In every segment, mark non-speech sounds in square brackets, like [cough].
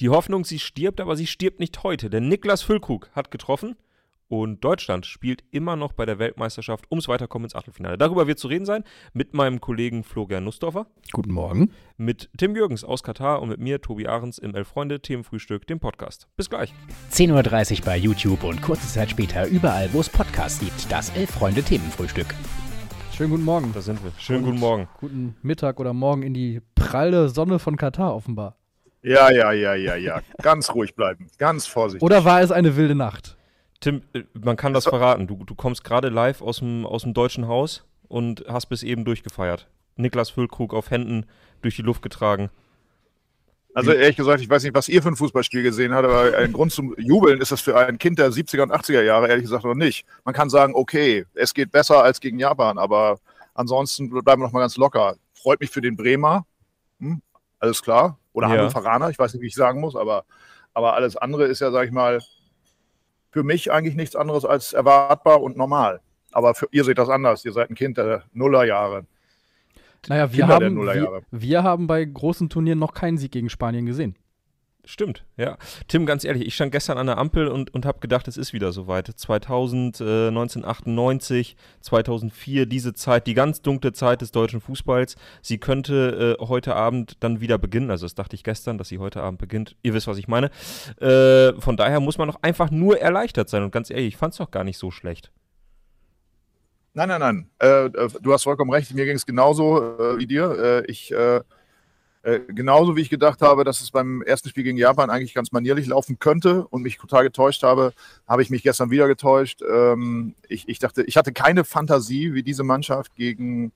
Die Hoffnung, sie stirbt, aber sie stirbt nicht heute, denn Niklas Füllkrug hat getroffen und Deutschland spielt immer noch bei der Weltmeisterschaft ums Weiterkommen ins Achtelfinale. Darüber wird zu reden sein mit meinem Kollegen Florian Nussdorfer. Guten Morgen. Mit Tim Jürgens aus Katar und mit mir, Tobi Ahrens, im Elf-Freunde-Themenfrühstück, dem Podcast. Bis gleich. 10.30 Uhr bei YouTube und kurze Zeit später überall, wo es Podcasts gibt. Das Elf-Freunde-Themenfrühstück. Schönen guten Morgen. Da sind wir. Schönen guten Morgen. Guten Mittag oder Morgen in die pralle Sonne von Katar offenbar. Ja, ja, ja, ja, ja. Ganz ruhig bleiben. Ganz vorsichtig. Oder war es eine wilde Nacht? Tim, äh, man kann das verraten. Du, du kommst gerade live aus dem, aus dem deutschen Haus und hast bis eben durchgefeiert. Niklas Füllkrug auf Händen durch die Luft getragen. Also ehrlich gesagt, ich weiß nicht, was ihr für ein Fußballspiel gesehen habt, aber ein Grund zum Jubeln ist das für ein Kind der 70er und 80er Jahre ehrlich gesagt noch nicht. Man kann sagen, okay, es geht besser als gegen Japan, aber ansonsten bleiben wir noch mal ganz locker. Freut mich für den Bremer, hm, alles klar. Oder Ja. Hannoveraner, ich weiß nicht, wie ich sagen muss, aber, aber alles andere ist ja, sag ich mal, für mich eigentlich nichts anderes als erwartbar und normal. Aber für, ihr seht das anders. Ihr seid ein Kind der Nullerjahre. Naja, wir Kinder der haben, wir, wir haben bei großen Turnieren noch keinen Sieg gegen Spanien gesehen. Stimmt, ja. Tim, ganz ehrlich, ich stand gestern an der Ampel und, und habe gedacht, es ist wieder soweit. 2000, äh, 1998, 2004, diese Zeit, die ganz dunkle Zeit des deutschen Fußballs, sie könnte äh, heute Abend dann wieder beginnen. Also das dachte ich gestern, dass sie heute Abend beginnt. Ihr wisst, was ich meine. Äh, von daher muss man doch einfach nur erleichtert sein. Und ganz ehrlich, ich fand es doch gar nicht so schlecht. Nein, nein, nein. Äh, äh, du hast vollkommen recht. Mir ging es genauso äh, wie dir. Ich äh, genauso wie ich gedacht habe, dass es beim ersten Spiel gegen Japan eigentlich ganz manierlich laufen könnte und mich total getäuscht habe, habe ich mich gestern wieder getäuscht. Ähm, ich, ich dachte, ich hatte keine Fantasie, wie diese Mannschaft gegen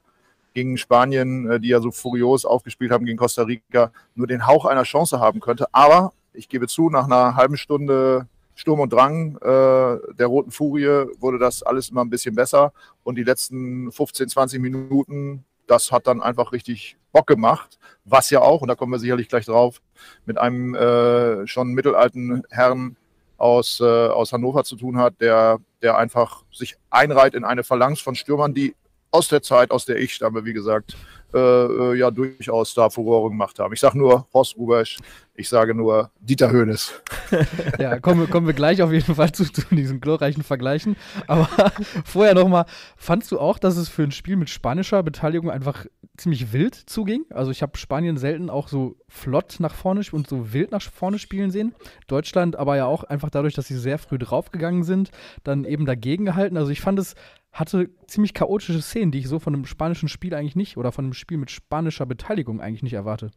gegen Spanien, äh, die ja so furios aufgespielt haben gegen Costa Rica, nur den Hauch einer Chance haben könnte. Aber ich gebe zu, nach einer halben Stunde Sturm und Drang äh, der Roten Furie wurde das alles immer ein bisschen besser. Und die letzten 15, 20 Minuten, das hat dann einfach richtig Bock gemacht. Was ja auch, und da kommen wir sicherlich gleich drauf, mit einem äh, schon mittelalten Herrn aus, äh, aus Hannover zu tun hat, der, der einfach sich einreiht in eine Phalanx von Stürmern, die aus der Zeit, aus der ich stamme, wie gesagt, äh, äh, ja durchaus da Furore gemacht haben. Ich sage nur Horst Rubesch, ich sage nur Dieter Höhnes. [laughs] Ja, kommen, wir- kommen wir gleich auf jeden Fall zu, zu diesen glorreichen Vergleichen. Aber [laughs] vorher nochmal, fandst du auch, dass es für ein Spiel mit spanischer Beteiligung einfach ziemlich wild zuging? Also ich habe Spanien selten auch so flott nach vorne und so wild nach vorne spielen sehen. Deutschland aber ja auch einfach dadurch, dass sie sehr früh draufgegangen sind, dann eben dagegen gehalten. Also ich fand es hatte ziemlich chaotische Szenen, die ich so von einem spanischen Spiel eigentlich nicht oder von einem Spiel mit spanischer Beteiligung eigentlich nicht erwarte.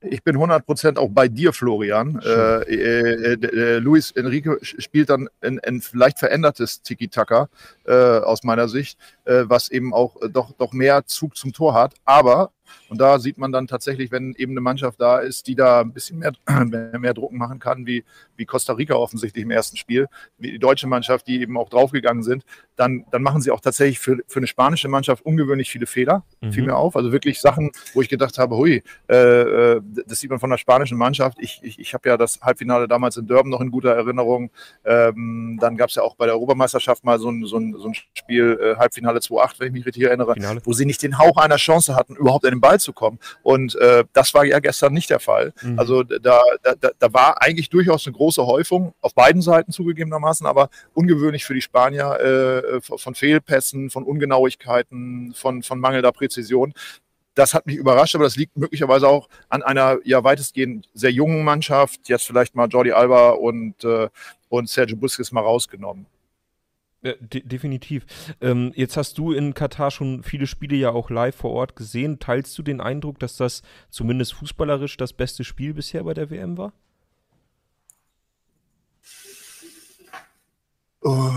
Ich bin 100% auch bei dir, Florian. Äh, äh, äh, äh, Luis Enrique spielt dann ein, ein vielleicht verändertes Tiki-Taka äh, aus meiner Sicht, äh, was eben auch doch, doch mehr Zug zum Tor hat. Aber, und da sieht man dann tatsächlich, wenn eben eine Mannschaft da ist, die da ein bisschen mehr, [clears throat] mehr, Drucken machen kann, wie, wie Costa Rica offensichtlich im ersten Spiel, wie die deutsche Mannschaft, die eben auch draufgegangen sind, dann, dann machen sie auch tatsächlich für, für eine spanische Mannschaft ungewöhnlich viele Fehler, fiel mir auf. Also wirklich Sachen, wo ich gedacht habe, hui, äh, äh, das sieht man von der spanischen Mannschaft. Ich, ich, ich habe ja das Halbfinale damals in Durban noch in guter Erinnerung. Ähm, dann gab es ja auch bei der Europameisterschaft mal so ein, so ein, so ein Spiel, äh, Halbfinale 2-8, wenn ich mich richtig erinnere, Finale. wo sie nicht den Hauch einer Chance hatten, überhaupt an den Ball zu kommen. Und äh, das war ja gestern nicht der Fall. Mhm. Also da, da, da- war eigentlich durchaus eine große Häufung, auf beiden Seiten zugegebenermaßen, aber ungewöhnlich für die Spanier äh, von von Fehlpässen, von Ungenauigkeiten, von, von mangelnder Präzision. Das hat mich überrascht, aber das liegt möglicherweise auch an einer ja weitestgehend sehr jungen Mannschaft. Jetzt vielleicht mal Jordi Alba und, äh, und Sergio Busquets mal rausgenommen. Ja, de definitiv. Ähm, jetzt hast du in Katar schon viele Spiele ja auch live vor Ort gesehen. Teilst du den Eindruck, dass das zumindest fußballerisch das beste Spiel bisher bei der WM war? Oh.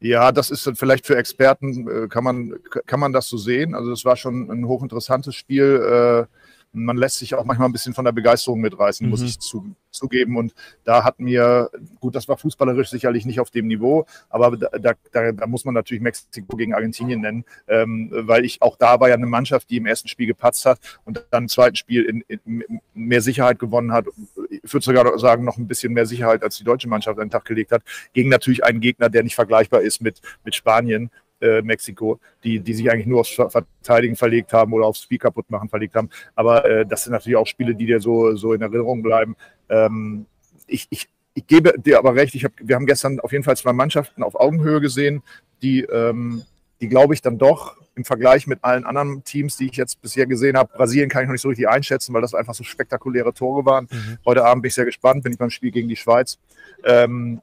Ja, das ist vielleicht für Experten, äh, kann man, kann man das so sehen. Also es war schon ein hochinteressantes Spiel. Äh, man lässt sich auch manchmal ein bisschen von der Begeisterung mitreißen, muss Mhm. ich zu, zugeben. Und da hat mir, gut, das war fußballerisch sicherlich nicht auf dem Niveau, aber da, da, da, da muss man natürlich Mexiko gegen Argentinien nennen, ähm, weil ich auch da war ja eine Mannschaft, die im ersten Spiel gepatzt hat und dann im zweiten Spiel in, in mehr Sicherheit gewonnen hat. Ich würde sogar sagen, noch ein bisschen mehr Sicherheit, als die deutsche Mannschaft an den Tag gelegt hat, gegen natürlich einen Gegner, der nicht vergleichbar ist mit, mit Spanien. Äh, Mexiko, die, die sich eigentlich nur aufs Verteidigen verlegt haben oder aufs Spiel kaputt machen verlegt haben. Aber äh, das sind natürlich auch Spiele, die dir so, so in Erinnerung bleiben. Ähm, ich, ich, ich gebe dir aber recht, ich hab, wir haben gestern auf jeden Fall zwei Mannschaften auf Augenhöhe gesehen, die, ähm, die glaube ich, dann doch im Vergleich mit allen anderen Teams, die ich jetzt bisher gesehen habe, Brasilien kann ich noch nicht so richtig einschätzen, weil das einfach so spektakuläre Tore waren. Mhm. Heute Abend bin ich sehr gespannt, bin ich beim Spiel gegen die Schweiz, ähm,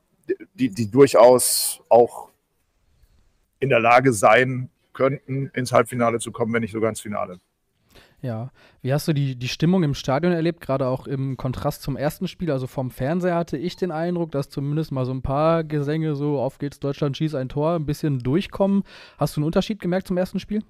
die, die durchaus auch in der Lage sein könnten, ins Halbfinale zu kommen, wenn nicht sogar ins Finale. Ja, wie hast du die, die Stimmung im Stadion erlebt, gerade auch im Kontrast zum ersten Spiel? Also vom Fernseher hatte ich den Eindruck, dass zumindest mal so ein paar Gesänge so, auf geht's, Deutschland schießt ein Tor, ein bisschen durchkommen. Hast du einen Unterschied gemerkt zum ersten Spiel?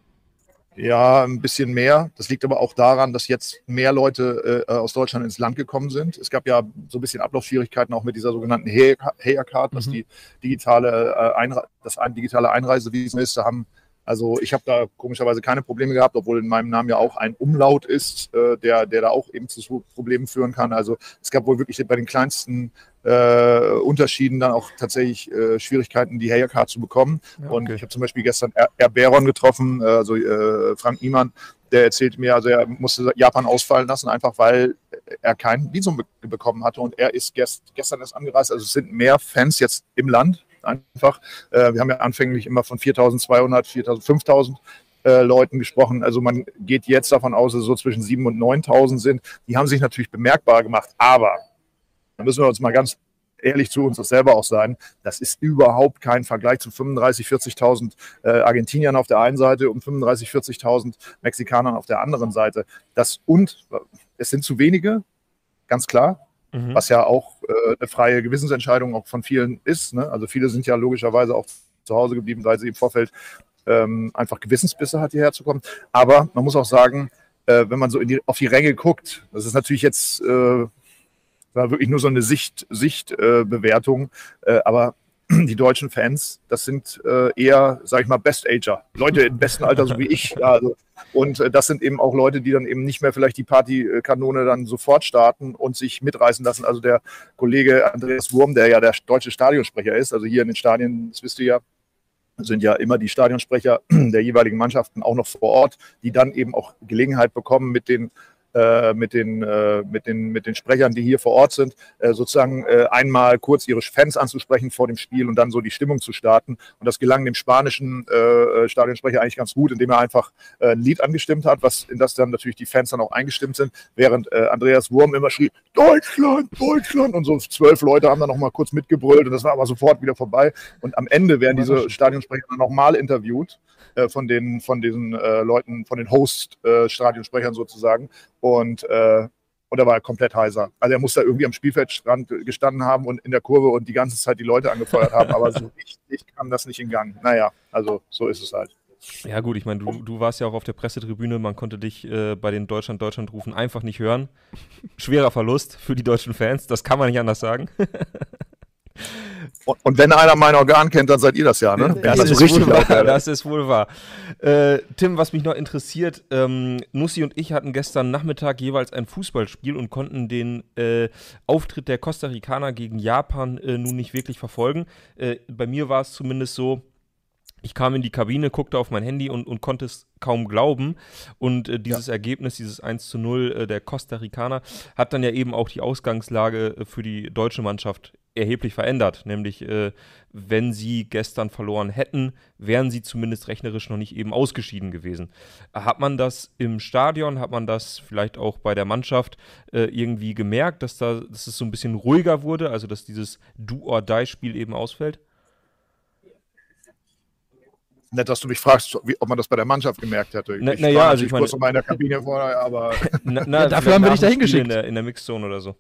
Ja, ein bisschen mehr. Das liegt aber auch daran, dass jetzt mehr Leute äh, aus Deutschland ins Land gekommen sind. Es gab ja so ein bisschen Ablaufschwierigkeiten auch mit dieser sogenannten Heya-Card, was mhm. die digitale, äh, Einre das ein digitale Einreisevisum ist. Da haben also ich habe da komischerweise keine Probleme gehabt, obwohl in meinem Namen ja auch ein Umlaut ist, äh, der, der da auch eben zu Problemen führen kann. Also es gab wohl wirklich bei den kleinsten äh, Unterschieden dann auch tatsächlich äh, Schwierigkeiten, die Hayercard zu bekommen. Ja, okay. Und ich habe zum Beispiel gestern R. Baron getroffen, also äh, Frank Niemann, der erzählte mir, also er musste Japan ausfallen lassen, einfach weil er kein Visum be bekommen hatte und er ist gest gestern erst angereist. Also es sind mehr Fans jetzt im Land einfach. Äh, wir haben ja anfänglich immer von 4.200, 4.000, 5.000 äh, Leuten gesprochen. Also man geht jetzt davon aus, dass es so zwischen 7.000 und 9.000 sind. Die haben sich natürlich bemerkbar gemacht, aber da müssen wir uns mal ganz ehrlich zu uns das selber auch sein, das ist überhaupt kein Vergleich zu 35.000, 40.000 äh, Argentiniern auf der einen Seite und 35.000, 40.000 Mexikanern auf der anderen Seite. Das und es sind zu wenige, ganz klar mhm. was ja auch äh, eine freie Gewissensentscheidung auch von vielen ist. Ne? Also viele sind ja logischerweise auch zu Hause geblieben, weil sie im Vorfeld ähm, einfach Gewissensbisse hat, hierher zu kommen. Aber man muss auch sagen, äh, wenn man so die, auf die Ränge guckt, das ist natürlich jetzt äh, war wirklich nur so eine Sicht, Sichtbewertung, äh, aber die deutschen Fans, das sind äh, eher, sag ich mal, Best-Ager. Leute im besten Alter, so wie ich. [laughs] Ja, also, und äh, das sind eben auch Leute, die dann eben nicht mehr vielleicht die Partykanone dann sofort starten und sich mitreißen lassen. Also der Kollege Andreas Wurm, der ja der deutsche Stadionsprecher ist, also hier in den Stadien, das wisst ihr ja, sind ja immer die Stadionsprecher der jeweiligen Mannschaften auch noch vor Ort, die dann eben auch Gelegenheit bekommen, mit den mit, den, äh, mit, den, mit den Sprechern, die hier vor Ort sind, äh, sozusagen äh, einmal kurz ihre Fans anzusprechen vor dem Spiel und dann so die Stimmung zu starten. Und das gelang dem spanischen äh, Stadionsprecher eigentlich ganz gut, indem er einfach ein Lied angestimmt hat, was in das dann natürlich die Fans dann auch eingestimmt sind, während Andreas Wurm immer schrie, Deutschland, Deutschland! Und so zwölf Leute haben dann noch mal kurz mitgebrüllt und das war aber sofort wieder vorbei. Und am Ende werden diese Stadionsprecher dann nochmal interviewt von den von diesen äh, Leuten, von den Host-Stadionsprechern äh, sozusagen. Und, äh, und er war komplett heiser. Also er muss da irgendwie am Spielfeldrand gestanden haben und in der Kurve und die ganze Zeit die Leute angefeuert haben, aber so [laughs] richtig kam das nicht in Gang. Naja, also so ist es halt. Ja gut, ich meine, du, du warst ja auch auf der Pressetribüne, man konnte dich äh, bei den Deutschland-Deutschland-Rufen einfach nicht hören. Schwerer Verlust für die deutschen Fans, das kann man nicht anders sagen. [laughs] Und, und, wenn einer mein Organ kennt, dann seid ihr das ja, ne? Das, das, ist, richtig wahr, [laughs] das ist wohl wahr. Äh, Tim, was mich noch interessiert, ähm, Nussi und ich hatten gestern Nachmittag jeweils ein Fußballspiel und konnten den äh, Auftritt der Costa Ricaner gegen Japan äh, nun nicht wirklich verfolgen. Äh, bei mir war es zumindest so, ich kam in die Kabine, guckte auf mein Handy und, und konnte es kaum glauben. Und äh, dieses ja. Ergebnis, dieses 1 zu 0 äh, der Costa Ricaner, hat dann ja eben auch die Ausgangslage äh, für die deutsche Mannschaft erheblich verändert. Nämlich, äh, wenn sie gestern verloren hätten, wären sie zumindest rechnerisch noch nicht eben ausgeschieden gewesen. Hat man das im Stadion, hat man das vielleicht auch bei der Mannschaft äh, irgendwie gemerkt, dass, da, dass es so ein bisschen ruhiger wurde, also dass dieses Do-or-Die-Spiel eben ausfällt? Nett, dass du mich fragst, wie, ob man das bei der Mannschaft gemerkt hätte. Na, ich na ja, also ich meine, kurz in meiner Kabine vorher, aber [laughs] na, na, ja, dafür haben wir dich da hingeschickt. In der, in der Mixzone oder so.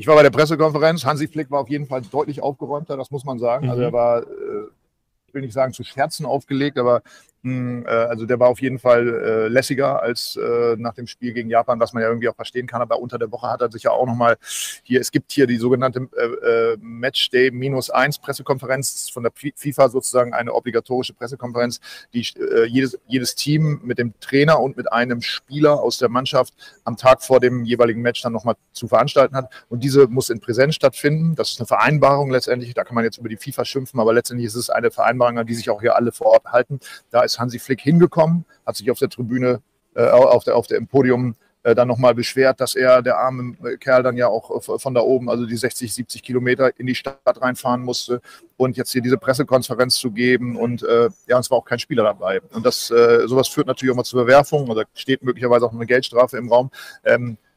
Ich war bei der Pressekonferenz. Hansi Flick war auf jeden Fall deutlich aufgeräumter, das muss man sagen. Also mhm. Also er war, äh, ich will nicht sagen zu Scherzen aufgelegt, aber also der war auf jeden Fall äh, lässiger als äh, nach dem Spiel gegen Japan, was man ja irgendwie auch verstehen kann. Aber unter der Woche hat er sich ja auch nochmal hier, es gibt hier die sogenannte äh, äh Matchday minus eins Pressekonferenz von der FIFA sozusagen eine obligatorische Pressekonferenz, die äh, jedes, jedes Team mit dem Trainer und mit einem Spieler aus der Mannschaft am Tag vor dem jeweiligen Match dann nochmal zu veranstalten hat. Und diese muss in Präsenz stattfinden. Das ist eine Vereinbarung letztendlich. Da kann man jetzt über die FIFA schimpfen, aber letztendlich ist es eine Vereinbarung, an die sich auch hier alle vor Ort halten. Da ist Hansi Flick hingekommen, hat sich auf der Tribüne, äh, auf, der, auf der, Podium äh, dann nochmal beschwert, dass er, der arme Kerl, dann ja auch von da oben, also die 60, 70 Kilometer in die Stadt reinfahren musste und jetzt hier diese Pressekonferenz zu geben und äh, ja, es war auch kein Spieler dabei. Und das, äh, sowas führt natürlich auch mal zur Bewerfung oder steht möglicherweise auch eine Geldstrafe im Raum. Ähm, äh,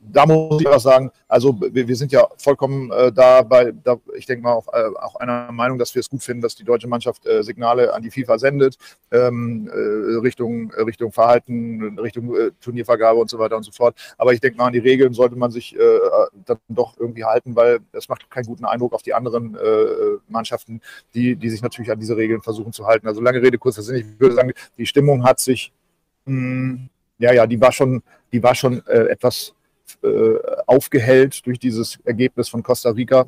da muss ich was sagen, also wir, wir sind ja vollkommen äh, da bei, da, ich denke mal, auch, äh, auch einer Meinung, dass wir es gut finden, dass die deutsche Mannschaft äh, Signale an die FIFA sendet, ähm, äh, Richtung, äh, Richtung Verhalten, Richtung Turniervergabe und so weiter und so fort. Aber ich denke mal, an die Regeln sollte man sich dann doch irgendwie halten, weil das macht keinen guten Eindruck auf die anderen Mannschaften, die, die sich natürlich an diese Regeln versuchen zu halten. Also lange Rede, kurzer Sinn. Ich würde sagen, die Stimmung hat sich, mh, hm, ja, ja, die war schon, die war schon etwas äh, aufgehellt durch dieses Ergebnis von Costa Rica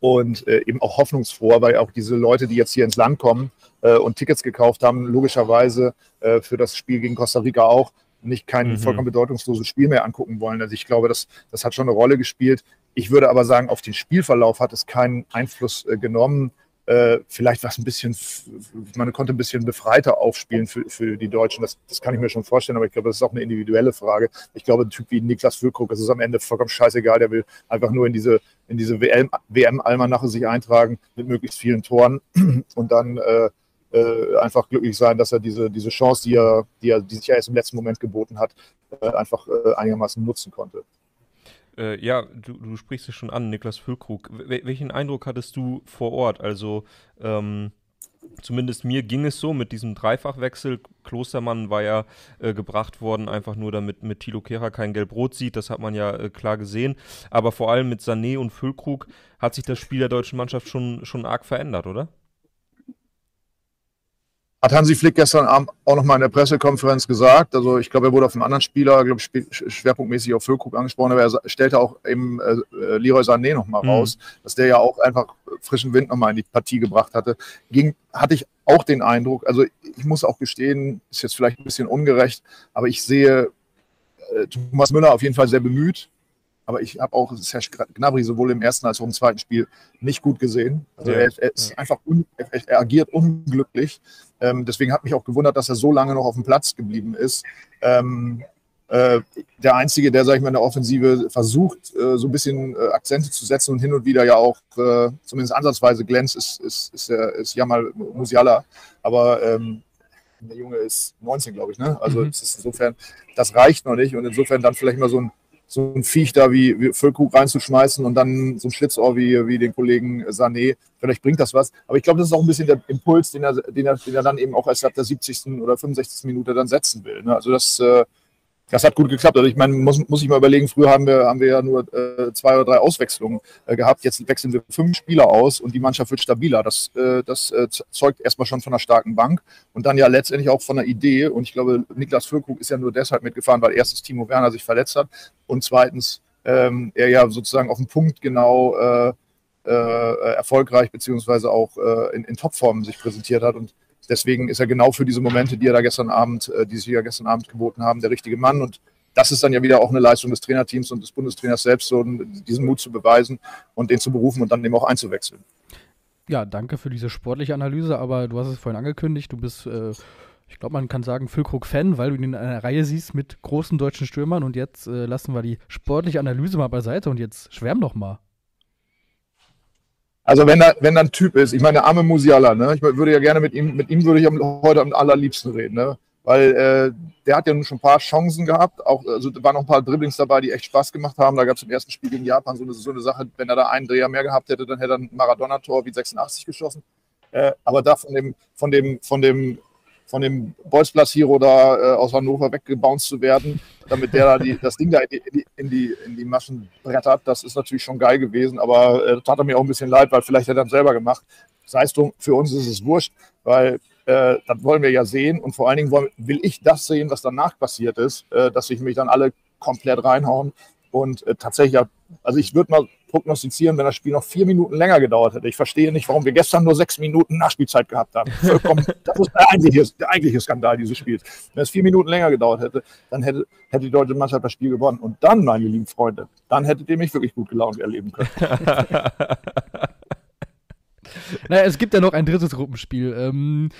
und äh, eben auch hoffnungsfroh, weil auch diese Leute, die jetzt hier ins Land kommen äh, und Tickets gekauft haben, logischerweise äh, für das Spiel gegen Costa Rica auch nicht kein mhm. vollkommen bedeutungsloses Spiel mehr angucken wollen. Also ich glaube, das, das hat schon eine Rolle gespielt. Ich würde aber sagen, auf den Spielverlauf hat es keinen Einfluss äh, genommen. Äh, vielleicht was ein bisschen, man konnte ein bisschen befreiter aufspielen für, für die Deutschen. Das, das kann ich mir schon vorstellen, aber ich glaube, das ist auch eine individuelle Frage. Ich glaube, ein Typ wie Niklas Füllkrug, das ist am Ende vollkommen scheißegal, der will einfach nur in diese, in diese WM-Almanache sich eintragen mit möglichst vielen Toren [clears throat] und dann äh, äh, einfach glücklich sein, dass er diese, diese Chance, die er, die er, die sich ja erst im letzten Moment geboten hat, äh, einfach äh, einigermaßen nutzen konnte. Äh, ja, du, du sprichst es schon an, Niklas Füllkrug. W welchen Eindruck hattest du vor Ort? Also, ähm, zumindest mir ging es so mit diesem Dreifachwechsel. Klostermann war ja äh, gebracht worden, einfach nur damit mit Thilo Kehrer kein Gelb-Rot sieht. Das hat man ja äh, klar gesehen. Aber vor allem mit Sané und Füllkrug hat sich das Spiel der deutschen Mannschaft schon, schon arg verändert, oder? Hat Hansi Flick gestern Abend auch nochmal in der Pressekonferenz gesagt. Also ich glaube, er wurde auf einen anderen Spieler, glaube ich, schwerpunktmäßig auf Füllkrug angesprochen, aber er stellte auch eben äh, äh Leroy Sané nochmal mhm. raus, dass der ja auch einfach frischen Wind nochmal in die Partie gebracht hatte. Ging, hatte ich auch den Eindruck, also ich muss auch gestehen, ist jetzt vielleicht ein bisschen ungerecht, aber ich sehe äh, Thomas Müller auf jeden Fall sehr bemüht. Aber ich habe auch Serge Gnabry sowohl im ersten als auch im zweiten Spiel nicht gut gesehen. Also ja, er, er, ist einfach un, er, er, agiert unglücklich. Ähm, deswegen hat mich auch gewundert, dass er so lange noch auf dem Platz geblieben ist. Ähm, äh, der Einzige, der, sag ich mal, in der Offensive versucht, äh, so ein bisschen äh, Akzente zu setzen und hin und wieder ja auch äh, zumindest ansatzweise glänzt, ist, ist, ist, ist Jamal Musiala. Aber ähm, der Junge ist 19, glaube ich. Ne? Also mhm. insofern, das reicht noch nicht. Und insofern dann vielleicht mal so ein so ein Viech da wie, wie Füllkrug reinzuschmeißen und dann so ein Schlitzohr wie, wie den Kollegen Sané. Vielleicht bringt das was. Aber ich glaube, das ist auch ein bisschen der Impuls, den er, den er, den er dann eben auch erst ab der 70. oder 65. Minute dann setzen will. Ne? Also das, äh, das hat gut geklappt. Also ich meine, muss, muss ich mal überlegen, früher haben wir, haben wir ja nur äh, zwei oder drei Auswechslungen äh, gehabt. Jetzt wechseln wir fünf Spieler aus und die Mannschaft wird stabiler. Das, äh, das äh, zeugt erstmal schon von einer starken Bank und dann ja letztendlich auch von einer Idee. Und ich glaube, Niklas Füllkrug ist ja nur deshalb mitgefahren, weil erstens Timo Werner sich verletzt hat und zweitens ähm, er ja sozusagen auf den Punkt genau äh, äh, erfolgreich beziehungsweise auch in, in Topform sich präsentiert hat. Und deswegen ist er genau für diese Momente, die er da gestern Abend, äh, die sich ja gestern Abend geboten haben, der richtige Mann. Und das ist dann ja wieder auch eine Leistung des Trainerteams und des Bundestrainers selbst, so diesen Mut zu beweisen und den zu berufen und dann eben auch einzuwechseln. Ja, danke für diese sportliche Analyse, aber du hast es vorhin angekündigt, du bist, äh, ich glaube, man kann sagen, Füllkrug-Fan, weil du ihn in einer Reihe siehst mit großen deutschen Stürmern und jetzt äh, lassen wir die sportliche Analyse mal beiseite und jetzt schwärm doch mal. Also wenn da, wenn da ein Typ ist, ich meine, der arme Musiala, ne? Ich würde ja gerne mit ihm, mit ihm würde ich heute am allerliebsten reden, ne? Weil äh, der hat ja nun schon ein paar Chancen gehabt. Auch, also da waren noch ein paar Dribblings dabei, die echt Spaß gemacht haben. Da gab es im ersten Spiel gegen Japan so eine, so eine Sache, wenn er da einen Dreher mehr gehabt hätte, dann hätte er ein Maradona-Tor wie 86 geschossen. Äh, aber da von dem, von dem, von dem von dem Bolzplatz-Hero da äh, aus Hannover weggebounced zu werden, damit der da die, das Ding da in die, in, die, in die Maschen brettert, das ist natürlich schon geil gewesen, aber äh, tat er mir auch ein bisschen leid, weil vielleicht hätte er es selber gemacht. Das heißt, für uns ist es wurscht, weil Äh, das wollen wir ja sehen. Und vor allen Dingen wollen, will ich das sehen, was danach passiert ist, äh, dass sich mich dann alle komplett reinhauen. Und äh, tatsächlich, also ich würde mal prognostizieren, wenn das Spiel noch vier Minuten länger gedauert hätte. Ich verstehe nicht, warum wir gestern nur sechs Minuten Nachspielzeit gehabt haben. Vollkommen, [laughs] das ist der eigentliche, der eigentliche Skandal dieses Spiels. Wenn es vier Minuten länger gedauert hätte, dann hätte, hätte die deutsche Mannschaft das Spiel gewonnen. Und dann, meine lieben Freunde, dann hättet ihr mich wirklich gut gelaunt erleben können. [laughs] naja, es gibt ja noch ein drittes Gruppenspiel. Ähm,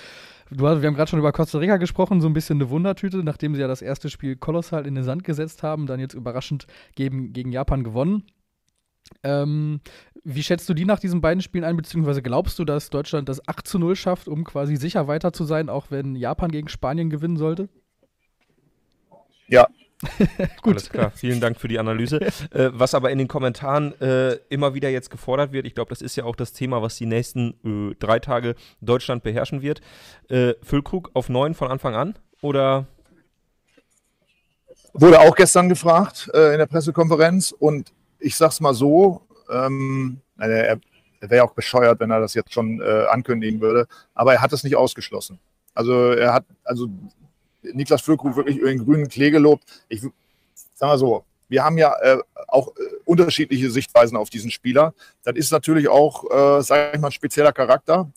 Du hast, wir haben gerade schon über Costa Rica gesprochen, so ein bisschen eine Wundertüte, nachdem sie ja das erste Spiel kolossal in den Sand gesetzt haben, dann jetzt überraschend gegen, gegen Japan gewonnen. Ähm, wie schätzt du die nach diesen beiden Spielen ein, beziehungsweise glaubst du, dass Deutschland das 8 zu 0 schafft, um quasi sicher weiter zu sein, auch wenn Japan gegen Spanien gewinnen sollte? Ja, [laughs] Gut. Alles klar, vielen Dank für die Analyse. [laughs] äh, was aber in den Kommentaren äh, immer wieder jetzt gefordert wird, ich glaube, das ist ja auch das Thema, was die nächsten äh, drei Tage Deutschland beherrschen wird. Äh, Füllkrug auf neun von Anfang an oder? Wurde auch gestern gefragt äh, in der Pressekonferenz und ich sag's mal so, ähm, er, er wäre auch bescheuert, wenn er das jetzt schon äh, ankündigen würde, aber er hat es nicht ausgeschlossen. Also er hat, also Niklas Füllkrug wirklich über den grünen Klee gelobt. Ich sag mal so, wir haben ja äh, auch äh, unterschiedliche Sichtweisen auf diesen Spieler. Das ist natürlich auch, äh, sage ich mal, ein spezieller Charakter.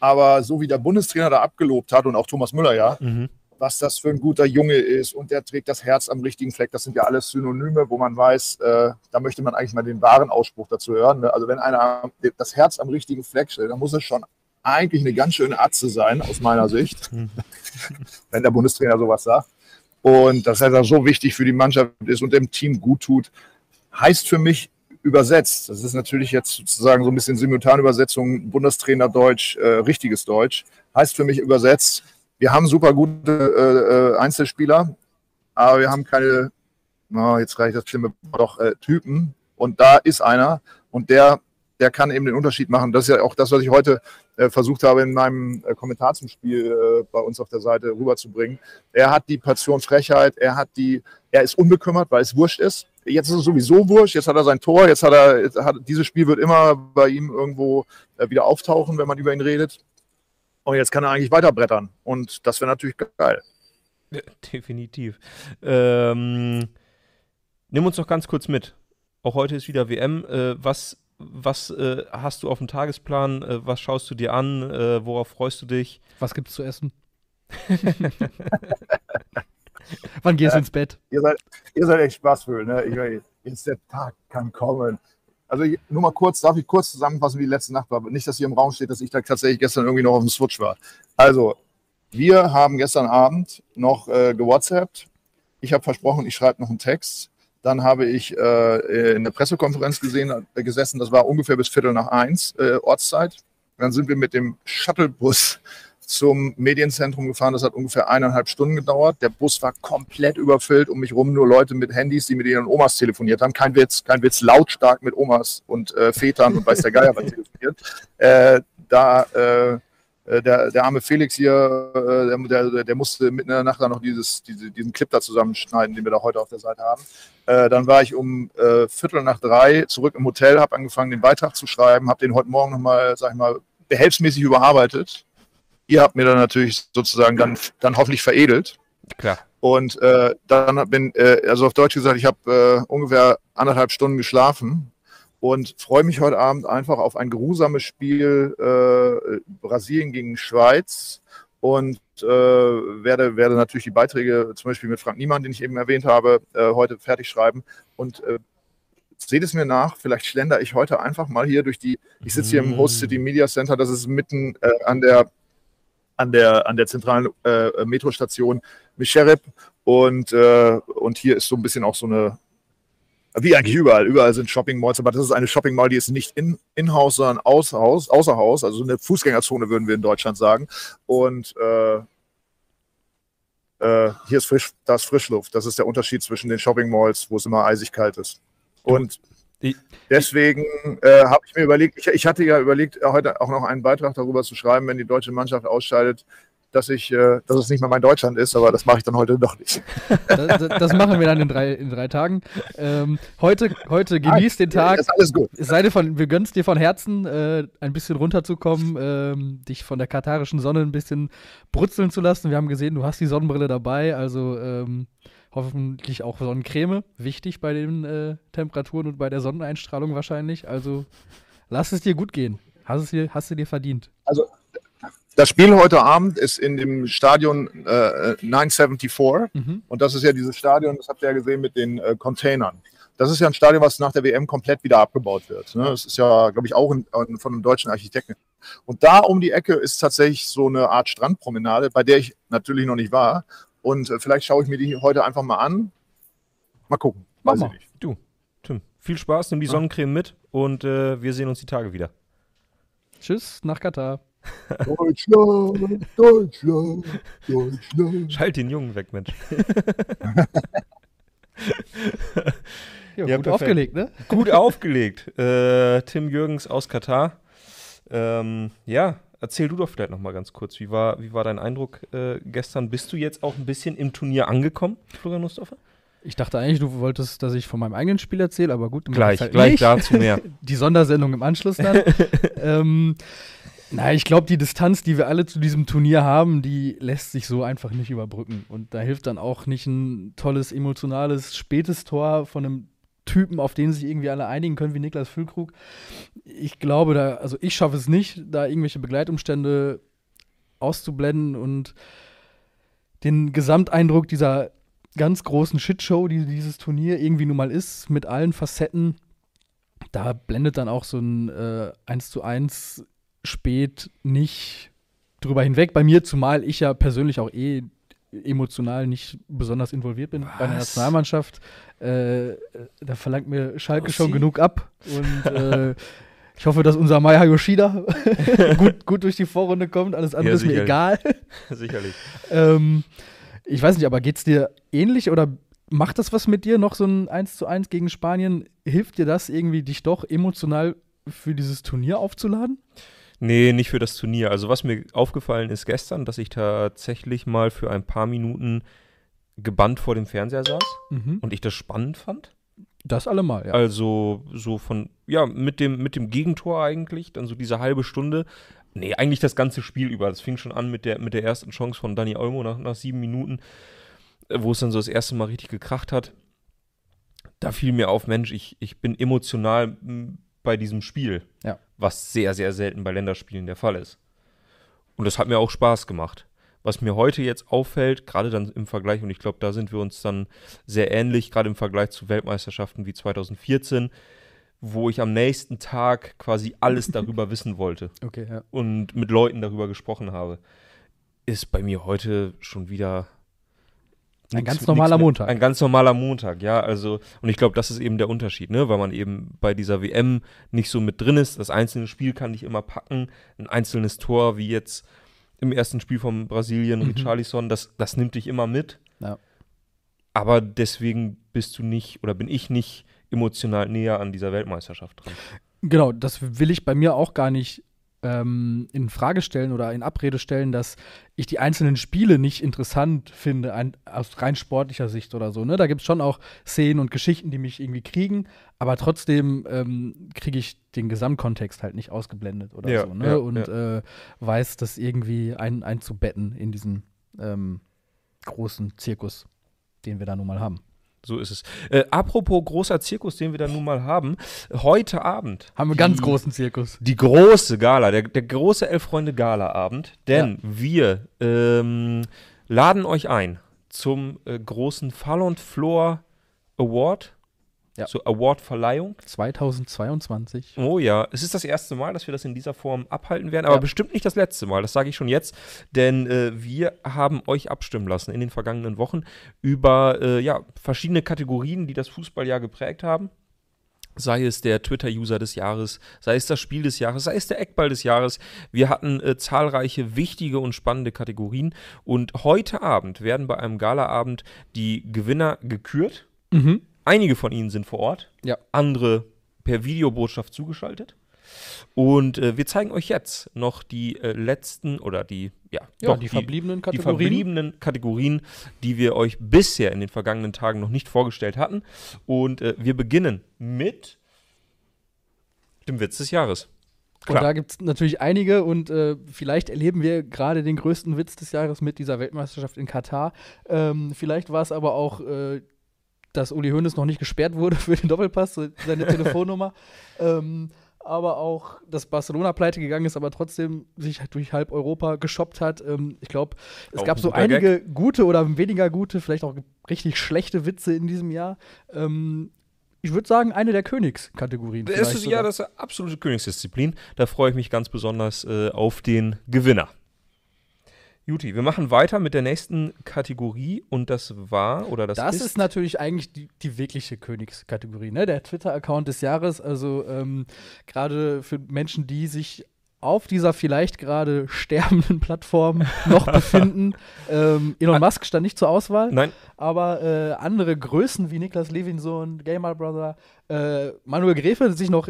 Aber so wie der Bundestrainer da abgelobt hat und auch Thomas Müller ja, mhm. Was das für ein guter Junge ist und der trägt das Herz am richtigen Fleck, das sind ja alles Synonyme, wo man weiß, äh, da möchte man eigentlich mal den wahren Ausspruch dazu hören. Ne? Also wenn einer das Herz am richtigen Fleck stellt, dann muss es schon eigentlich eine ganz schöne Atze sein, aus meiner Sicht, [laughs] wenn der Bundestrainer sowas sagt. Und dass er da so wichtig für die Mannschaft ist und dem Team gut tut, heißt für mich übersetzt. Das ist natürlich jetzt sozusagen so ein bisschen Simultanübersetzung, Bundestrainer Deutsch, äh, richtiges Deutsch. Heißt für mich übersetzt, wir haben super gute äh, äh Einzelspieler, aber wir haben keine, oh, jetzt reicht das schlimme, doch äh, Typen. Und da ist einer und der der kann eben den Unterschied machen. Das ist ja auch das, was ich heute äh, versucht habe, in meinem äh, Kommentar zum Spiel äh, bei uns auf der Seite rüberzubringen. Er hat die Passion Frechheit, er hat die, er ist unbekümmert, weil es wurscht ist. Jetzt ist es sowieso wurscht, jetzt hat er sein Tor, jetzt hat er, jetzt hat, dieses Spiel wird immer bei ihm irgendwo wieder auftauchen, wenn man über ihn redet. Und jetzt kann er eigentlich weiterbrettern. Und das wäre natürlich geil. Ja, definitiv. Ähm, nimm uns doch ganz kurz mit. Auch heute ist wieder WM. Äh, was was äh, hast du auf dem Tagesplan? Äh, was schaust du dir an? Äh, worauf freust du dich? Was gibt's zu essen? [laughs] Wann gehst du ins Bett? Ihr seid, ihr seid echt Spaßvögel, ne? Ich, jetzt der Tag kann kommen. Also nur mal kurz, darf ich kurz zusammenfassen, wie die letzte Nacht war? Nicht, dass hier im Raum steht, dass ich da tatsächlich gestern irgendwie noch auf dem Switch war. Also, wir haben gestern Abend noch äh, gewhatsappt. Ich habe versprochen, ich schreibe noch einen Text. Dann habe ich äh, in der Pressekonferenz gesehen, äh, gesessen, das war ungefähr bis Viertel nach eins äh, Ortszeit. Dann sind wir mit dem Shuttlebus zum Medienzentrum gefahren. Das hat ungefähr eineinhalb Stunden gedauert. Der Bus war komplett überfüllt. Um mich rum nur Leute mit Handys, die mit ihren Omas telefoniert haben. Kein Witz, kein Witz, lautstark mit Omas und äh, Vätern und weiß der Geier was telefoniert. Äh, da äh, der, der arme Felix hier, äh, der, der, der, musste mitten in der Nacht dann noch dieses, diese, diesen Clip da zusammenschneiden, den wir da heute auf der Seite haben. Äh, dann war ich um äh, Viertel nach drei zurück im Hotel, habe angefangen, den Beitrag zu schreiben, habe den heute Morgen nochmal, sag ich mal, behelfsmäßig überarbeitet. Ihr habt mir dann natürlich sozusagen dann, dann hoffentlich veredelt. Klar. Und äh, dann bin, äh, also auf Deutsch gesagt, ich habe ungefähr anderthalb Stunden geschlafen und freue mich heute Abend einfach auf ein geruhsames Spiel äh, Brasilien gegen Schweiz und äh, werde, werde natürlich die Beiträge zum Beispiel mit Frank Niemann, den ich eben erwähnt habe, äh, heute fertig schreiben und äh, seht es mir nach, vielleicht schlender ich heute einfach mal hier durch die, ich sitze hier im Host City Media Center, das ist mitten äh, an der an der, an der zentralen äh, Metrostation Micherep und, äh, und hier ist so ein bisschen auch so eine, wie eigentlich überall. Überall sind Shopping Malls, aber das ist eine Shopping Mall, die ist nicht in, in-house, sondern außer Haus, außer Haus, also eine Fußgängerzone, würden wir in Deutschland sagen. Und äh, äh, hier ist frisch, da ist Frischluft. Das ist der Unterschied zwischen den Shopping Malls, wo es immer eisig kalt ist. Und deswegen äh, habe ich mir überlegt, ich, ich, hatte ja überlegt, heute auch noch einen Beitrag darüber zu schreiben, wenn die deutsche Mannschaft ausscheidet, dass ich, äh, dass es nicht mehr mein Deutschland ist, aber das mache ich dann heute doch nicht. Das, das, machen wir dann in drei, in drei Tagen. Ähm, heute, heute genießt den Tag. Ist alles gut. Sei dir von, wir gönnen es dir von Herzen, äh, ein bisschen runterzukommen, ähm, dich von der katarischen Sonne ein bisschen brutzeln zu lassen. Wir haben gesehen, du hast die Sonnenbrille dabei, also ähm, hoffentlich auch Sonnencreme. Wichtig bei den äh, Temperaturen und bei der Sonneneinstrahlung wahrscheinlich. Also lass es dir gut gehen. Hast, es dir, hast du dir verdient. Also das Spiel heute Abend ist in dem Stadion äh, 974 Mhm. und das ist ja dieses Stadion, das habt ihr ja gesehen mit den äh, Containern. Das ist ja ein Stadion, was nach der WM komplett wieder abgebaut wird. Ne? Das ist ja, glaube ich, auch ein, ein, von einem deutschen Architekten. Und da um die Ecke ist tatsächlich so eine Art Strandpromenade, bei der ich natürlich noch nicht war. Und äh, vielleicht schaue ich mir die heute einfach mal an. Mal gucken. Mach Weiß mal. ich nicht. Du, Tim, viel Spaß, nimm die Sonnencreme mit und äh, wir sehen uns die Tage wieder. Tschüss nach Katar. [laughs] Deutschland, Deutschland, Deutschland. Schalt den Jungen weg, Mensch. [laughs] Ja, Ja, gut perfekt. aufgelegt, ne? Gut aufgelegt. Äh, Tim Jürgens aus Katar. Ähm, ja, erzähl du doch vielleicht noch mal ganz kurz. Wie war, wie war dein Eindruck äh, gestern? Bist du jetzt auch ein bisschen im Turnier angekommen, Florian Mustafa? Ich dachte eigentlich, du wolltest, dass ich von meinem eigenen Spiel erzähle, aber gut. dann Gleich, ich's gleich nicht. dazu mehr. [laughs] Die Sondersendung im Anschluss dann. [laughs] ähm, na, ich glaube, die Distanz, die wir alle zu diesem Turnier haben, die lässt sich so einfach nicht überbrücken. Und da hilft dann auch nicht ein tolles, emotionales, spätes Tor von einem Typen, auf den sich irgendwie alle einigen können, wie Niklas Füllkrug. Ich glaube, da, also ich schaffe es nicht, da irgendwelche Begleitumstände auszublenden und den Gesamteindruck dieser ganz großen Shitshow, die dieses Turnier irgendwie nun mal ist, mit allen Facetten, da blendet dann auch so ein äh, 1 zu 1 spät nicht drüber hinweg. Bei mir, zumal ich ja persönlich auch eh emotional nicht besonders involviert bin bei der Was? Nationalmannschaft. Äh, da verlangt mir Schalke Ossi? schon genug ab. Und äh, [laughs] ich hoffe, dass unser Maya Yoshida [laughs] gut, gut durch die Vorrunde kommt. Alles andere Ja, ist mir egal. [laughs] Sicherlich. Ähm, ich weiß nicht, aber geht's dir ähnlich oder macht das was mit dir, noch so ein 1 zu 1 gegen Spanien? Hilft dir das irgendwie, dich doch emotional für dieses Turnier aufzuladen? Nee, nicht für das Turnier. Also was mir aufgefallen ist gestern, dass ich tatsächlich mal für ein paar Minuten gebannt vor dem Fernseher saß Mhm. und ich das spannend fand. Das allemal, ja. Also so von, ja, mit dem, mit dem Gegentor eigentlich, dann so diese halbe Stunde. Nee, eigentlich das ganze Spiel über. Das fing schon an mit der, mit der ersten Chance von Dani Olmo nach, nach sieben Minuten, äh, wo es dann so das erste Mal richtig gekracht hat. Da fiel mir auf, Mensch, ich, ich bin emotional bei diesem Spiel. Ja. Was sehr, sehr selten bei Länderspielen der Fall ist. Und das hat mir auch Spaß gemacht. Was mir heute jetzt auffällt, gerade dann im Vergleich, und ich glaube, da sind wir uns dann sehr ähnlich, gerade im Vergleich zu Weltmeisterschaften wie 2014, wo ich am nächsten Tag quasi alles [laughs] darüber wissen wollte Okay, ja. und mit Leuten darüber gesprochen habe, ist bei mir heute schon wieder Ein ganz normaler Montag. Ein ganz normaler Montag, ja. Also, und ich glaube, das ist eben der Unterschied, ne? Weil man eben bei dieser WM nicht so mit drin ist. Das einzelne Spiel kann ich immer packen. Ein einzelnes Tor, wie jetzt im ersten Spiel von Brasilien, Mhm. Richarlison, das, das nimmt dich immer mit. Ja. Aber deswegen bist du nicht oder bin ich nicht emotional näher an dieser Weltmeisterschaft dran. Genau, das will ich bei mir auch gar nicht ähm, in Frage stellen oder in Abrede stellen, dass ich die einzelnen Spiele nicht interessant finde, ein, aus rein sportlicher Sicht oder so. Ne? Da gibt es schon auch Szenen und Geschichten, die mich irgendwie kriegen, aber trotzdem ähm, kriege ich den Gesamtkontext halt nicht ausgeblendet oder Ja, so. Ne? ja, und Äh, weiß das irgendwie ein, einzubetten in diesen ähm, großen Zirkus, den wir da nun mal haben. So ist es. Äh, apropos großer Zirkus, den wir da nun mal haben. Heute Abend. Haben wir ganz die- großen Zirkus. Die große Gala, der, der große Elf-Freunde-Gala-Abend. Denn wir ähm, laden euch ein zum äh, großen Fall und Floor Award. Ja. So Award-Verleihung. 2022. Oh ja, es ist das erste Mal, dass wir das in dieser Form abhalten werden, aber Ja. bestimmt nicht das letzte Mal, das sage ich schon jetzt, denn äh, wir haben euch abstimmen lassen in den vergangenen Wochen über äh, ja, verschiedene Kategorien, die das Fußballjahr geprägt haben. Sei es der Twitter-User des Jahres, sei es das Spiel des Jahres, sei es der Eckball des Jahres. Wir hatten äh, zahlreiche wichtige und spannende Kategorien. Und heute Abend werden bei einem Galaabend die Gewinner gekürt. Mhm. Einige von ihnen sind vor Ort, Ja. andere per Videobotschaft zugeschaltet. Und äh, wir zeigen euch jetzt noch die äh, letzten oder die ja, Ja, doch, die verbliebenen die Kategorien. verbliebenen Kategorien, die wir euch bisher in den vergangenen Tagen noch nicht vorgestellt hatten. Und äh, wir beginnen mit dem Witz des Jahres. Und da gibt es natürlich einige und äh, vielleicht erleben wir gerade den größten Witz des Jahres mit dieser Weltmeisterschaft in Katar. Ähm, vielleicht war es aber auch, äh, dass Uli Hoeneß noch nicht gesperrt wurde [laughs] für den Doppelpass, seine Telefonnummer. [laughs] Ähm, aber auch, dass Barcelona pleite gegangen ist, aber trotzdem sich halt durch halb Europa geshoppt hat. Ähm, ich glaube, es Auch gab ein so einige gute oder weniger gute, vielleicht auch richtig schlechte Witze in diesem Jahr. Ähm, ich würde sagen, eine der Königskategorien. Das ist ja das ist eine absolute Königsdisziplin. Da freue ich mich ganz besonders äh, auf den Gewinner. Juti, wir machen weiter mit der nächsten Kategorie und das war oder das, Das, ist, ist, natürlich eigentlich die, die wirkliche Königskategorie, ne? Der Twitter-Account des Jahres. Also ähm, gerade für Menschen, die sich auf dieser vielleicht gerade sterbenden Plattform noch [laughs] befinden. Ähm, Elon Musk stand nicht zur Auswahl, Nein, aber äh, andere Größen wie Niklas Levinson, Gamer Brother, äh, Manuel Gräfe sich noch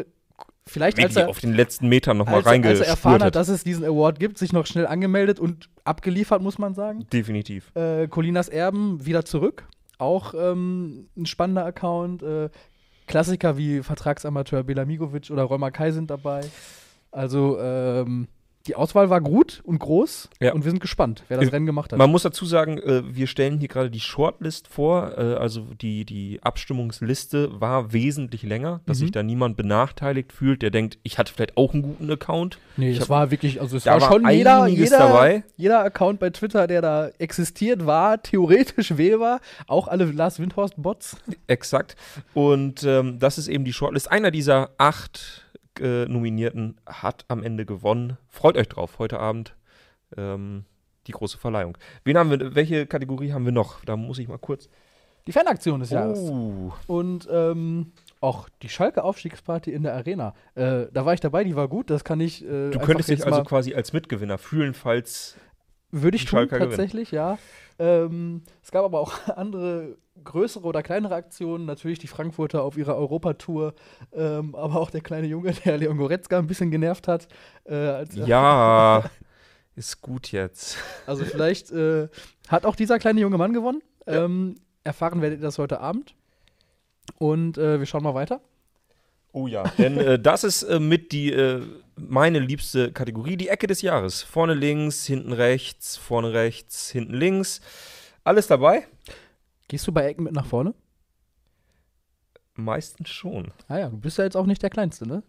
vielleicht als wirklich er, auf den letzten Metern nochmal als, er- als er erfahren hat, hat. dass es diesen Award gibt, sich noch schnell angemeldet und abgeliefert, muss man sagen. Definitiv. Äh, Colinas Erben wieder zurück. Auch ähm, ein spannender Account. Äh, Klassiker wie Vertragsamateur Belamigovic oder Römer Kai sind dabei. Also ähm, die Auswahl war gut und groß Ja. und wir sind gespannt, wer das Rennen gemacht hat. Man muss dazu sagen, äh, wir stellen hier gerade die Shortlist vor, äh, also die, die Abstimmungsliste war wesentlich länger, dass Mhm. sich da niemand benachteiligt fühlt, der denkt, ich hatte vielleicht auch einen guten Account. nee, ich es hab- war wirklich, also es war war schon jeder, einiges jeder, dabei. jeder Account bei Twitter, der da existiert, war theoretisch wählbar. Auch alle Lars Windhorst-Bots. Exakt. Und ähm, das ist eben die Shortlist. Einer dieser acht Nominierten hat am Ende gewonnen. Freut euch drauf, heute Abend ähm, die große Verleihung. Wen haben wir, welche Kategorie haben wir noch? Da muss ich mal kurz. Die Fanaktion des Jahres. Oh, Und ähm, auch die Schalke-Aufstiegsparty in der Arena. Äh, da war ich dabei, die war gut, das kann ich. Äh, du könntest dich also quasi als Mitgewinner fühlen, falls. Würde ich tun, Schalker gewinnen. tatsächlich, ja. Ähm, es gab aber auch [laughs] andere größere oder kleinere Aktionen. Natürlich die Frankfurter auf ihrer Europatour, ähm, aber auch der kleine Junge, [laughs] der Leon Goretzka ein bisschen genervt hat. Äh, als, Ja, [laughs] ist gut jetzt. Also vielleicht äh, hat auch dieser kleine junge Mann gewonnen. Ähm, erfahren werdet ihr das heute Abend. Und äh, wir schauen mal weiter. Oh ja, denn äh, das ist äh, mit die äh, meine liebste Kategorie, die Ecke des Jahres. Vorne links, hinten rechts, vorne rechts, hinten links. Alles dabei? Gehst du bei Ecken mit nach vorne? Meistens schon. Ah ja, du bist ja jetzt auch nicht der Kleinste, ne?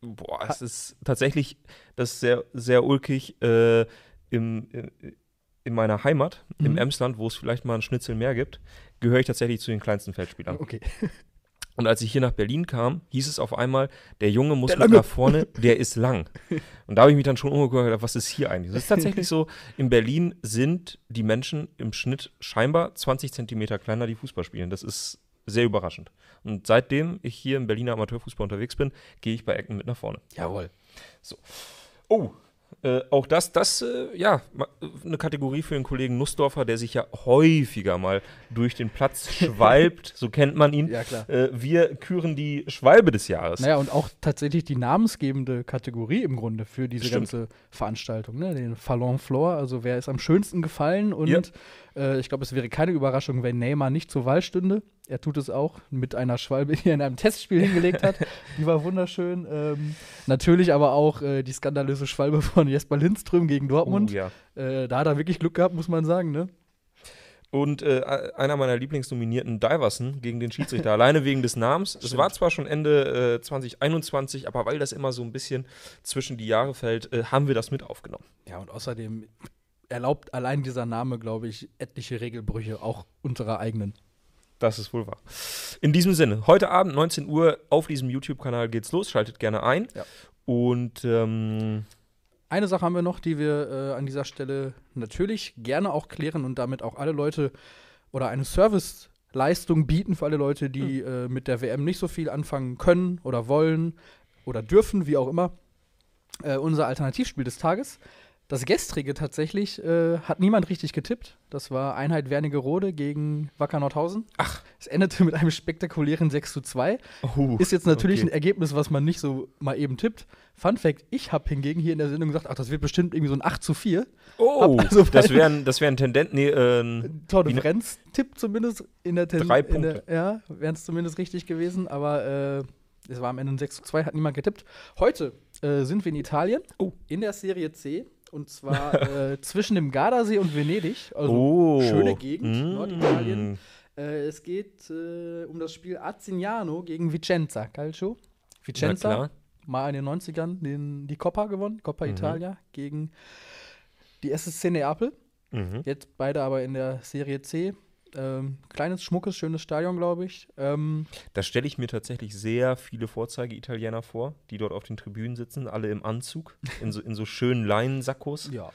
Boah, es ist tatsächlich das ist sehr, sehr ulkig äh, im, in, in meiner Heimat, im Mhm. Emsland, wo es vielleicht mal einen Schnitzel mehr gibt, gehöre ich tatsächlich zu den kleinsten Feldspielern. Okay. Und als ich hier nach Berlin kam, hieß es auf einmal, der Junge muss Der mit Lange. nach vorne, der ist lang. [laughs] Und da habe ich mich dann schon gedacht, was ist hier eigentlich? Es ist tatsächlich so, in Berlin sind die Menschen im Schnitt scheinbar 20 Zentimeter kleiner, die Fußball spielen. Das ist sehr überraschend. Und seitdem ich hier im Berliner Amateurfußball unterwegs bin, gehe ich bei Ecken mit nach vorne. Jawohl. Oh, äh, auch das, das, äh, ja, eine Kategorie für den Kollegen Nussdorfer, der sich ja häufiger mal durch den Platz [laughs] schwalbt, so kennt man ihn. Ja, klar. Äh, wir küren die Schwalbe des Jahres. Naja, und auch tatsächlich die namensgebende Kategorie im Grunde für diese Stimmt. ganze Veranstaltung, ne? Den Fallon Floor, also wer ist am schönsten gefallen und Ja. Äh, ich glaube, es wäre keine Überraschung, wenn Neymar nicht zur Wahl stünde. Er tut es auch mit einer Schwalbe, die er in einem Testspiel hingelegt hat. [laughs] Die war wunderschön. Ähm, natürlich aber auch äh, die skandalöse Schwalbe von Jesper Lindström gegen Dortmund. Oh, ja. äh, da hat er wirklich Glück gehabt, muss man sagen, ne? Und äh, einer meiner Lieblingsnominierten, Diverson, gegen den Schiedsrichter, [laughs] alleine wegen des Namens. Es war zwar schon Ende äh, 2021, aber weil das immer so ein bisschen zwischen die Jahre fällt, äh, haben wir das mit aufgenommen. Ja, und außerdem erlaubt allein dieser Name, glaube ich, etliche Regelbrüche, auch unserer eigenen. Das ist wohl wahr. In diesem Sinne, heute Abend 19 Uhr auf diesem YouTube-Kanal geht's los. Schaltet gerne ein. Ja. Und ähm, Eine Sache haben wir noch, die wir äh, an dieser Stelle natürlich gerne auch klären und damit auch alle Leute oder eine Serviceleistung bieten für alle Leute, die äh, mit der WM nicht so viel anfangen können oder wollen oder dürfen, wie auch immer. Äh, unser Alternativspiel des Tages. Das gestrige tatsächlich äh, hat niemand richtig getippt. Das war Einheit Wernigerode gegen Wacker Nordhausen. Ach. Es endete mit einem spektakulären 6 zu 2. Oh, Ist jetzt natürlich okay. ein Ergebnis, was man nicht so mal eben tippt. Fun Fact: Ich habe hingegen hier in der Sendung gesagt, ach, das wird bestimmt irgendwie so ein 8 zu 4. Oh, Hab also das wäre ein, das wär ein Tendent, nee, äh, ein- Tor Wie ne- zumindest in der Ten Drei in der, Punkte. Ja, wären es zumindest richtig gewesen, aber äh, es war am Ende ein 6 zu 2, hat niemand getippt. Heute äh, sind wir in Italien, Oh. in der Serie C, und zwar äh, [laughs] zwischen dem Gardasee und Venedig, also oh. schöne Gegend, Mm. Norditalien. Äh, es geht äh, um das Spiel Arzignano gegen Vicenza, Calcio. Vicenza, mal in den 90ern den, die Coppa gewonnen, Coppa Mhm. Italia, gegen die SSC Neapel. Mhm. Jetzt beide aber in der Serie C. Ähm, kleines, schmuckes, schönes Stadion, glaube ich. Ähm, Da stelle ich mir tatsächlich sehr viele Vorzeige-Italiener vor, die dort auf den Tribünen sitzen, alle im Anzug, in so, in so schönen Leinensackos, [laughs] ja.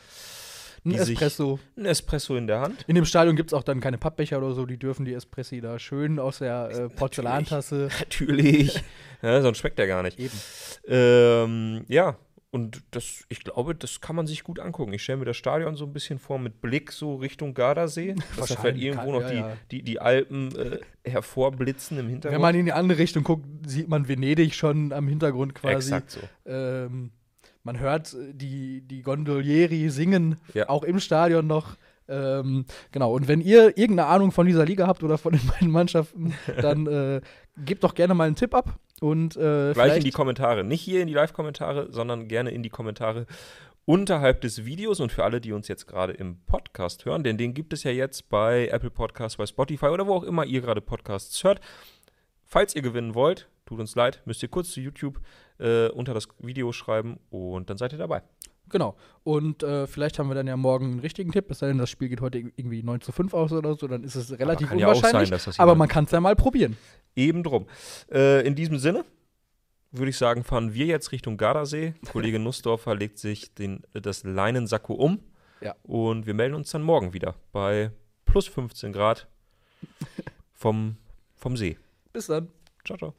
Ein Espresso. ein Espresso in der Hand. In dem Stadion gibt es auch dann keine Pappbecher oder so. Die dürfen die Espressi da schön aus der äh, Porzellantasse. [laughs] Natürlich. [laughs] ja, sonst schmeckt der gar nicht. Eben. Ähm, ja, und das, ich glaube, das kann man sich gut angucken. Ich stelle mir das Stadion so ein bisschen vor mit Blick so Richtung Gardasee, [laughs] dass da vielleicht irgendwo kann- noch ja, die, die, die Alpen äh, hervorblitzen im Wenn Hintergrund. man in die andere Richtung guckt, sieht man Venedig schon am Hintergrund quasi. Exakt so. Ähm, man hört äh, die, die Gondolieri singen, Ja. auch im Stadion noch. Ähm, genau, und wenn ihr irgendeine Ahnung von dieser Liga habt oder von den beiden Mannschaften, [laughs] dann äh, gebt doch gerne mal einen Tipp ab. Und äh, Gleich in die Kommentare. Nicht hier in die Live-Kommentare, sondern gerne in die Kommentare unterhalb des Videos und für alle, die uns jetzt gerade im Podcast hören, denn den gibt es ja jetzt bei Apple Podcasts, bei Spotify oder wo auch immer ihr gerade Podcasts hört. Falls ihr gewinnen wollt, tut uns leid, müsst ihr kurz zu YouTube äh, unter das Video schreiben und dann seid ihr dabei. Genau. Und äh, vielleicht haben wir dann ja morgen einen richtigen Tipp, es sei denn, das Spiel geht heute irgendwie 9 zu 5 aus oder so, dann ist es relativ ja auch unwahrscheinlich. sein, dass das aber man kann es ja mal probieren. Eben drum. Äh, in diesem Sinne würde ich sagen, fahren wir jetzt Richtung Gardasee. Kollege [laughs] Nussdorfer legt sich den, das Leinensacko um. Ja. Und wir melden uns dann morgen wieder bei plus 15 Grad [laughs] vom, vom See. Bis dann. Ciao, ciao.